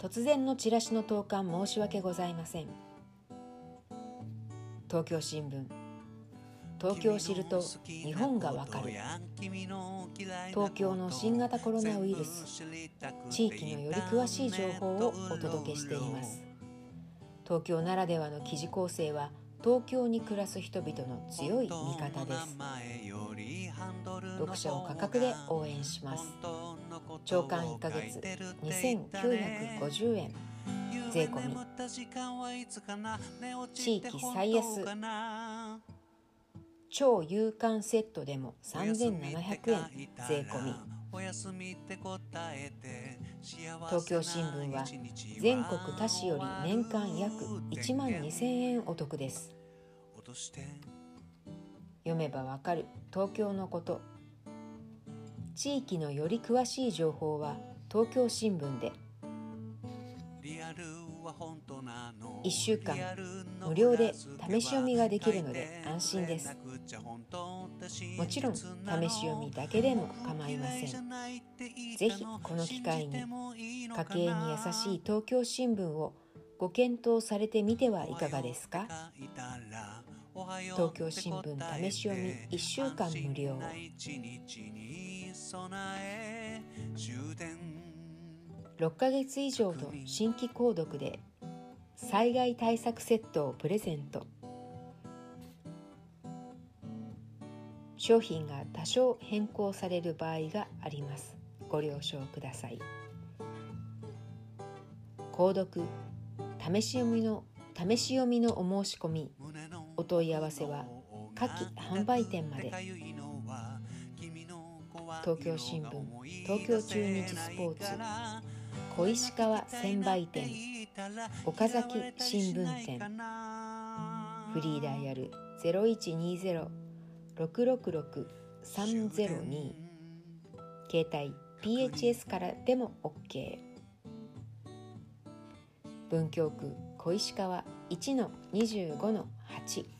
突然のチラシの投函申し訳ございません。東京新聞。東京を知ると日本がわかる。東京の新型コロナウイルス。地域のより詳しい情報をお届けしています。東京ならではの記事構成は東京に暮らす人々の強い味方です。読者を価格で応援します。長官1ヶ月2950円。税込み。地域最安。超夕刊セットでも3700円。税込み。東京新聞は全国他市より年間約1万2000円お得です。読めばわかる。東京のこと。地域のより詳しい情報は東京新聞で。1週間無料で試し読みができるので安心です。もちろん試し読みだけでも構いません。ぜひこの機会に家計に優しい東京新聞をご検討されてみてはいかがですか？東京新聞試し読み1週間無料6ヶ月以上の新規購読で災害対策セットをプレゼント。商品が多少変更される場合があります。ご了承ください。購読試し読みの試し読みのお申し込みお問い合わせは下記販売店まで。東京新聞東京中日スポーツ小石川専売店岡崎新聞店フリーダイヤル0120-666-302携帯 PHS からでも OK 文京区小石川1-25-8